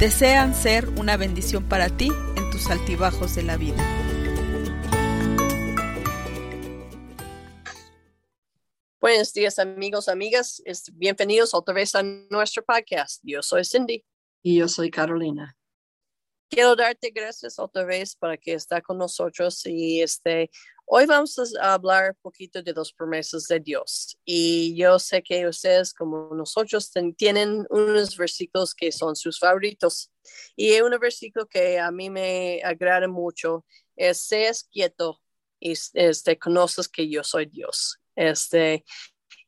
desean ser una bendición para ti en tus altibajos de la vida. Buenos días amigos, amigas. Bienvenidos otra vez a nuestro podcast. Yo soy Cindy. Y yo soy Carolina. Quiero darte gracias otra vez para que está con nosotros y este, Hoy vamos a hablar un poquito de las promesas de Dios. Y yo sé que ustedes, como nosotros, tienen unos versículos que son sus favoritos. Y un versículo que a mí me agrada mucho es, seas quieto y este, conoces que yo soy Dios. Este,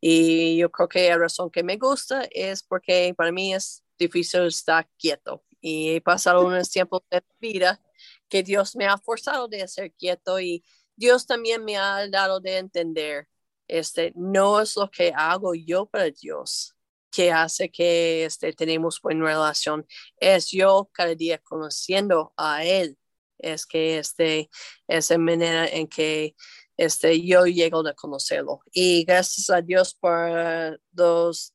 y yo creo que la razón que me gusta es porque para mí es difícil estar quieto. Y he pasado unos tiempos de vida que Dios me ha forzado de ser quieto y Dios también me ha dado de entender, este, no es lo que hago yo para Dios que hace que este, tenemos buena relación, es yo cada día conociendo a Él, es que este, es la manera en que este, yo llego a conocerlo. Y gracias a Dios por los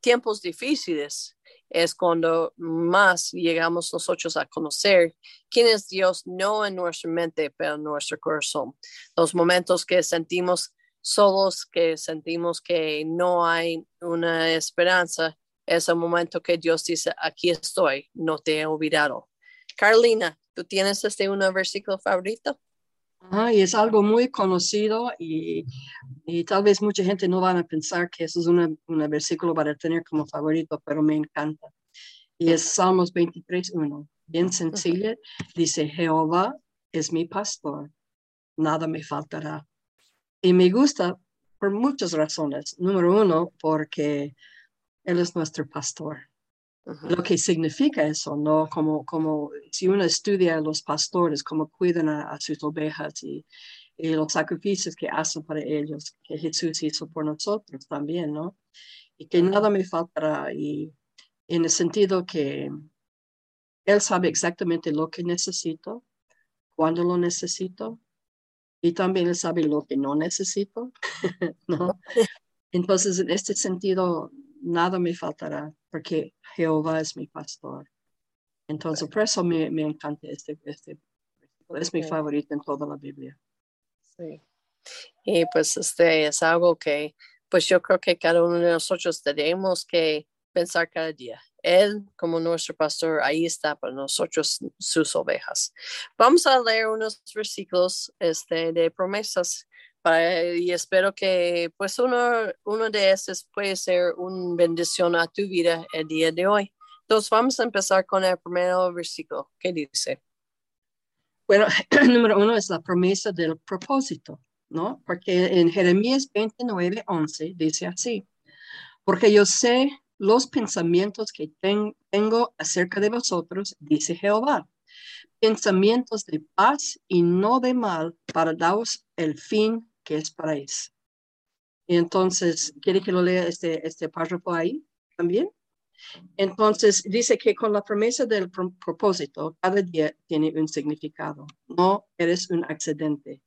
tiempos difíciles es cuando más llegamos nosotros a conocer quién es Dios, no en nuestra mente, pero en nuestro corazón. Los momentos que sentimos solos, que sentimos que no hay una esperanza, es el momento que Dios dice, aquí estoy, no te he olvidado. Carolina, ¿tú tienes este un versículo favorito? Y es algo muy conocido y, y, tal vez mucha gente no van a pensar que eso es un versículo para tener como favorito, pero me encanta. Y es Salmos 23.1, bien sencillo. Dice, Jehová es mi pastor, nada me faltará. Y me gusta por muchas razones. Número uno, porque Él es nuestro pastor lo que significa eso, ¿no? Como, como si uno estudia a los pastores, cómo cuidan a, sus ovejas y, y, los sacrificios que hacen para ellos, que Jesús hizo por nosotros también, ¿no? Y que nada me faltará, y en el sentido que Él sabe exactamente lo que necesito, cuándo lo necesito, y también Él sabe lo que no necesito, ¿no? Entonces, en este sentido, nada me faltará, porque Jehová es mi pastor. Entonces, por eso me, me encanta este, este, es mi favorito en toda la Biblia. Sí. Y pues este es algo que, pues yo creo que cada uno de nosotros tenemos que pensar cada día. Él, como nuestro pastor, ahí está para nosotros, sus ovejas. Vamos a leer unos versículos este, de promesas y espero que pues uno, uno de esos puede ser una bendición a tu vida el día de hoy. Entonces vamos a empezar con el primer versículo. ¿Qué dice? Bueno, número uno es la promesa del propósito, ¿no? Porque en Jeremías 29, 11 dice así, porque yo sé los pensamientos que tengo acerca de vosotros, dice Jehová, pensamientos de paz y no de mal para daros el fin que es para eso. Y entonces, ¿quiere que lo lea este, este párrafo ahí también? Entonces, dice que con la promesa del propósito, cada día tiene un significado. No eres un accidente.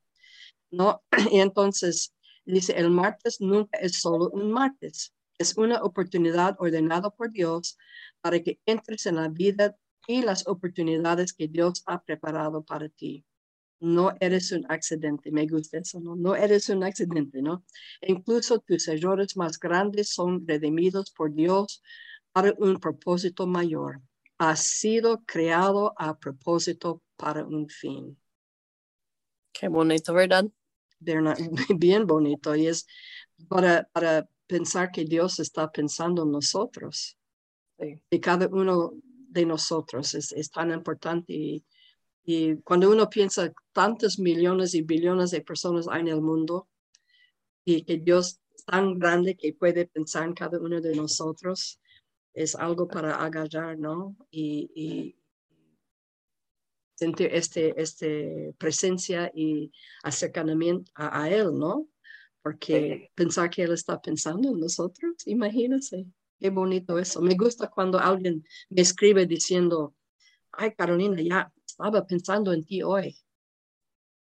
No, y entonces dice, el martes nunca es solo un martes. Es una oportunidad ordenada por Dios para que entres en la vida y las oportunidades que Dios ha preparado para ti no eres un accidente, me gusta eso, ¿no? No eres un accidente, ¿no? incluso tus errores más grandes son redimidos por Dios para un propósito mayor. Has sido creado a propósito para un fin. Qué bonito, ¿verdad? Bien bonito. Y es para, para pensar que Dios está pensando en nosotros. Y cada uno de nosotros es, es tan importante y, y cuando uno piensa tantos millones y billones de personas hay en el mundo y que Dios es tan grande que puede pensar en cada uno de nosotros, es algo para agarrar, ¿no? Y, y sentir este, este presencia y acercamiento a, a Él, ¿no? Porque pensar que Él está pensando en nosotros, imagínense, qué bonito eso. Me gusta cuando alguien me escribe diciendo, ay Carolina, ya estaba pensando en ti hoy.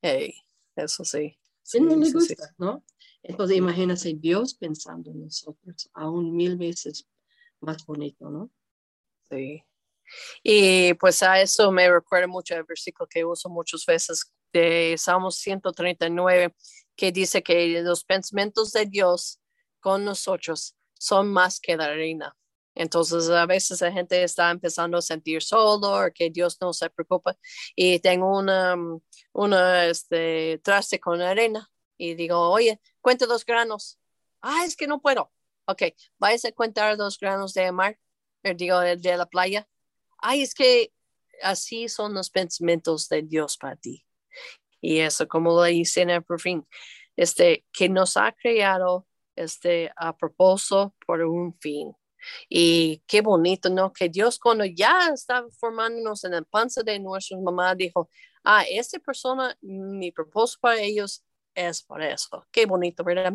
Hey, eso sí. Sí, no le gusta, ¿no? Entonces imagínense Dios pensando en nosotros, aún mil veces más bonito, ¿no? Sí. Y pues a eso me recuerda mucho el versículo que uso muchas veces de Salmos 139, que dice que los pensamientos de Dios con nosotros son más que la arena. Entonces, a veces la gente está empezando a sentir solo que Dios no se preocupa. Y tengo una, una este, traste con arena y digo, oye, cuente dos granos. Ah, es que no puedo. Ok, vais a contar dos granos de mar, eh, digo, de la playa. Ay, es que así son los pensamientos de Dios para ti. Y eso, como lo dice en el fin, este, que nos ha creado este, a propósito por un fin. Y qué bonito, ¿no? Que Dios cuando ya estaba formándonos en la panza de nuestra mamá dijo, ah, esta persona, mi propósito para ellos es por eso. Qué bonito, ¿verdad?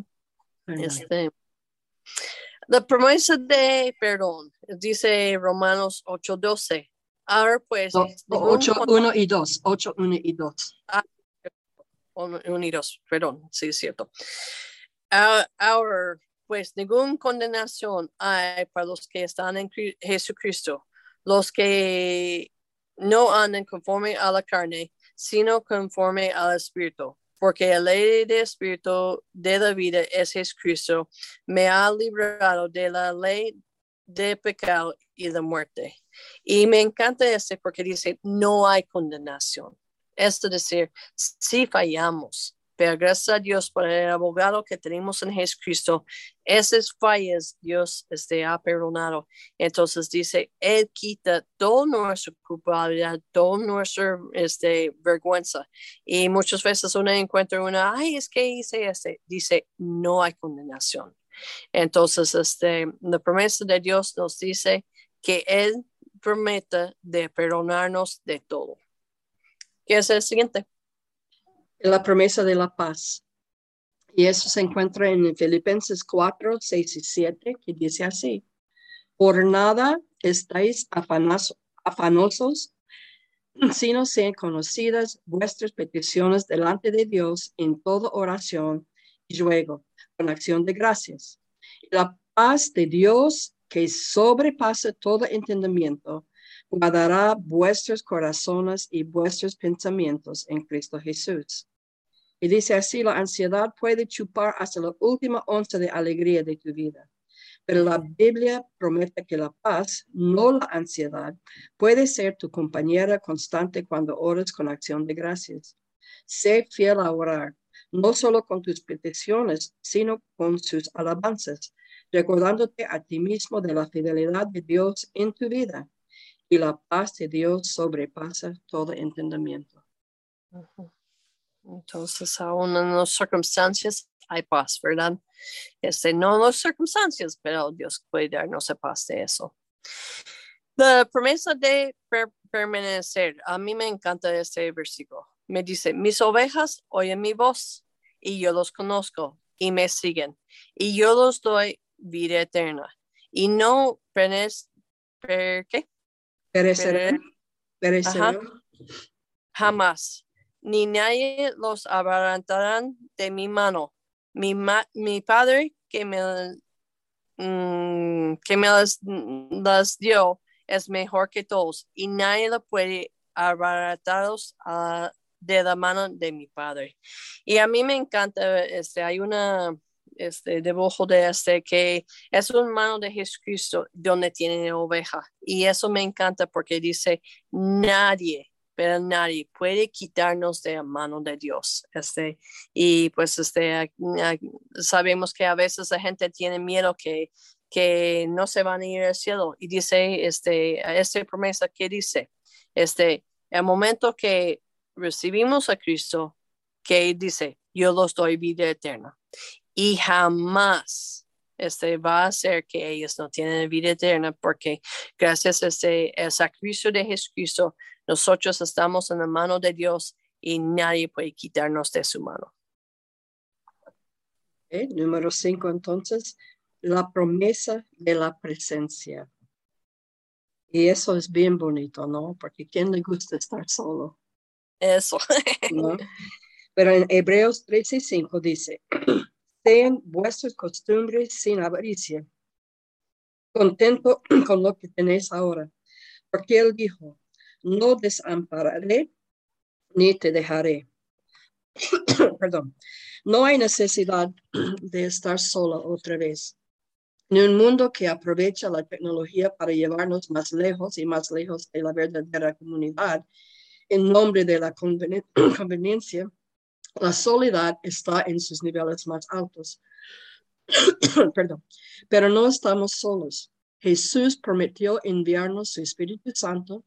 Este, la promesa de perdón, dice Romanos 8:12. Ahora pues. 8, 1 y 2. 8, 1 y 2. Ah, 1 y 2, perdón, sí, es cierto. Ahora pues ninguna condenación hay para los que están en Jesucristo, los que no andan conforme a la carne, sino conforme al Espíritu porque la ley de espíritu de la vida es Jesucristo, me ha librado de la ley de pecado y de muerte. Y me encanta este porque dice, no hay condenación. Esto es decir, si fallamos, pero gracias a Dios por el abogado que tenemos en Jesucristo, esas fallas Dios este, ha perdonado. Entonces dice, Él quita toda nuestra culpabilidad, toda nuestra este, vergüenza. Y muchas veces uno encuentra una, ay, es que hice este. Dice, no hay condenación. Entonces, este, la promesa de Dios nos dice que Él promete de perdonarnos de todo. ¿Qué es el siguiente? La promesa de la paz. Y eso se encuentra en Filipenses 4, 6 y 7, que dice así, por nada estáis afanosos, sino sean conocidas vuestras peticiones delante de Dios en toda oración y ruego, con acción de gracias. la paz de Dios, que sobrepasa todo entendimiento, guardará vuestros corazones y vuestros pensamientos en Cristo Jesús. Y dice así, la ansiedad puede chupar hasta la última onza de alegría de tu vida. Pero la Biblia promete que la paz, no la ansiedad, puede ser tu compañera constante cuando oras con acción de gracias. Sé fiel a orar, no solo con tus peticiones, sino con sus alabanzas, recordándote a ti mismo de la fidelidad de Dios en tu vida y la paz de Dios sobrepasa todo entendimiento. Entonces, aún en las circunstancias hay paz, ¿verdad? Este, no en las circunstancias, pero Dios puede darnos paz de eso. La promesa de permanecer, a mí me encanta este versículo. Me dice, mis ovejas oyen mi voz y yo los conozco y me siguen y yo los doy vida eterna y no per, ¿qué? Perecerán. Jamás. Ni nadie los abarantarán de mi mano. Mi, mi padre que me, mm, que me las, dio es mejor que todos y nadie lo puede abaratarlos uh, de la mano de mi padre. Y a mí me encanta, este, hay una este, debajo de este, que es un mano de Jesucristo donde tiene oveja. Y eso me encanta porque dice, nadie, pero nadie puede quitarnos de la mano de Dios. Este, y pues este, sabemos que a veces la gente tiene miedo que, que no se van a ir al cielo. Y dice, este, esta promesa que dice, este, el momento que recibimos a Cristo, que dice, yo los doy vida eterna y jamás este va a hacer que ellos no tienen vida eterna porque gracias a este el sacrificio de Jesucristo nosotros estamos en la mano de Dios y nadie puede quitarnos de su mano. número cinco, entonces, la promesa de la presencia. Y eso es bien bonito, ¿no? Porque ¿quién le gusta estar solo? Eso. Pero en Hebreos 13 y 5 dice, sean vuestras costumbres sin avaricia, contento con lo que tenéis ahora. Porque él dijo, no desampararé ni te dejaré. Perdón, no hay necesidad de estar sola otra vez. En un mundo que aprovecha la tecnología para llevarnos más lejos y más lejos de la verdadera comunidad, en nombre de la conveniencia, la soledad está en sus niveles más altos. Perdón, pero no estamos solos. Jesús prometió enviarnos su Espíritu Santo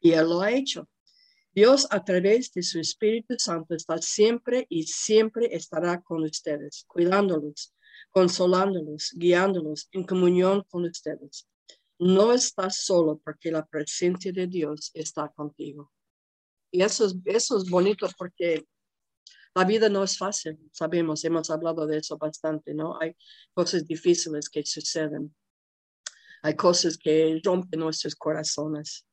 y Él lo ha hecho. Dios a través de su Espíritu Santo está siempre y siempre estará con ustedes, cuidándolos, consolándolos, guiándolos en comunión con ustedes. No estás solo porque la presencia de Dios está contigo. Y eso es, eso es bonito porque la vida no es fácil, sabemos, hemos hablado de eso bastante, ¿no? Hay cosas difíciles que suceden. Hay cosas que rompen nuestros corazones.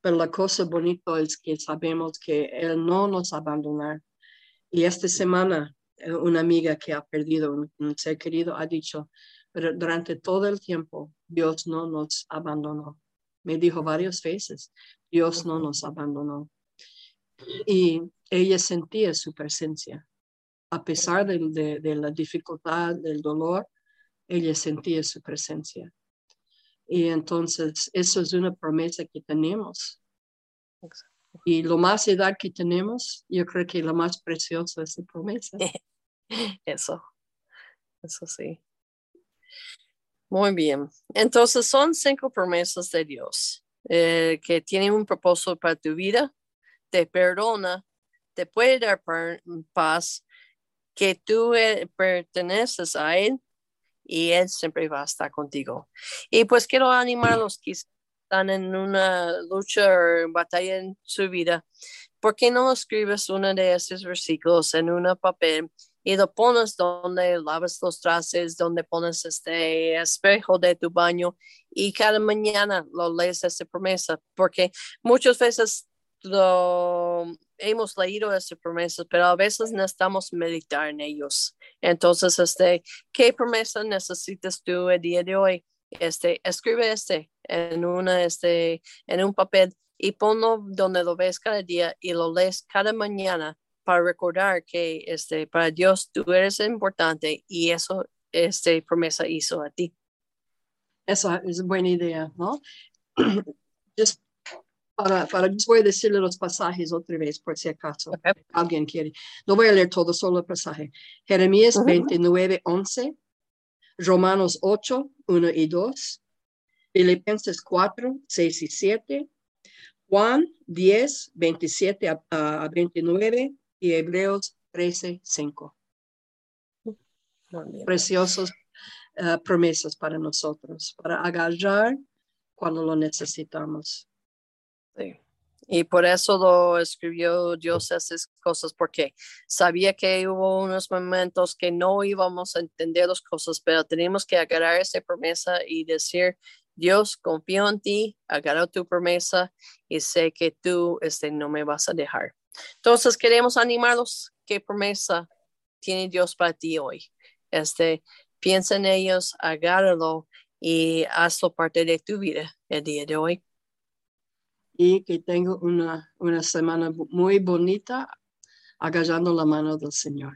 Pero la cosa bonita es que sabemos que Él no nos abandona. Y esta semana, eh, una amiga que ha perdido un, ser querido ha dicho, pero durante todo el tiempo Dios no nos abandonó. Me dijo varias veces, Dios no nos abandonó. Y ella sentía su presencia. A pesar de, de la dificultad, del dolor, ella sentía su presencia. Y entonces eso es una promesa que tenemos. Y lo más edad que tenemos, yo creo que lo más precioso es la promesa. Eso, eso sí. Muy bien. Entonces son cinco promesas de Dios eh, que tienen un propósito para tu vida, te perdona, te puede dar paz, que tú eh, perteneces a Él y Él siempre va a estar contigo. Y pues quiero animar a los que están en una lucha o batalla en su vida, ¿por qué no escribes uno de esos versículos en un papel y lo pones donde lavas los trastes, donde pones este espejo de tu baño y cada mañana lo lees esa promesa? Porque muchas veces lo hemos leído esa promesa, pero a veces necesitamos meditar en ellos. Entonces, este, ¿qué promesa necesitas tú el día de hoy? Este, escribe este en una, este, en un papel y ponlo donde lo ves cada día y lo lees cada mañana para recordar que este, para Dios tú eres importante y eso este, promesa hizo a ti. Esa es buena idea, ¿no? para, para, voy a decirle los pasajes otra vez, por si acaso alguien quiere. No voy a leer todo, solo el pasaje. Jeremías 29, 11, Romanos 8, 1 y 2, Filipenses 4, 6 y 7, Juan 10, 27 a, 29 y Hebreos 13, 5. Preciosos uh, promesas para nosotros, para agarrar cuando lo necesitamos. Y por eso lo escribió Dios esas cosas, porque sabía que hubo unos momentos que no íbamos a entender las cosas, pero tenemos que agarrar esa promesa y decir, Dios, confío en ti, agarro tu promesa y sé que tú este, no me vas a dejar. Entonces queremos animarlos. ¿Qué promesa tiene Dios para ti hoy? Este, piensa en ellos, agárralo y hazlo parte de tu vida el día de hoy. Y que tenga una, una semana muy bonita agarrando la mano del Señor.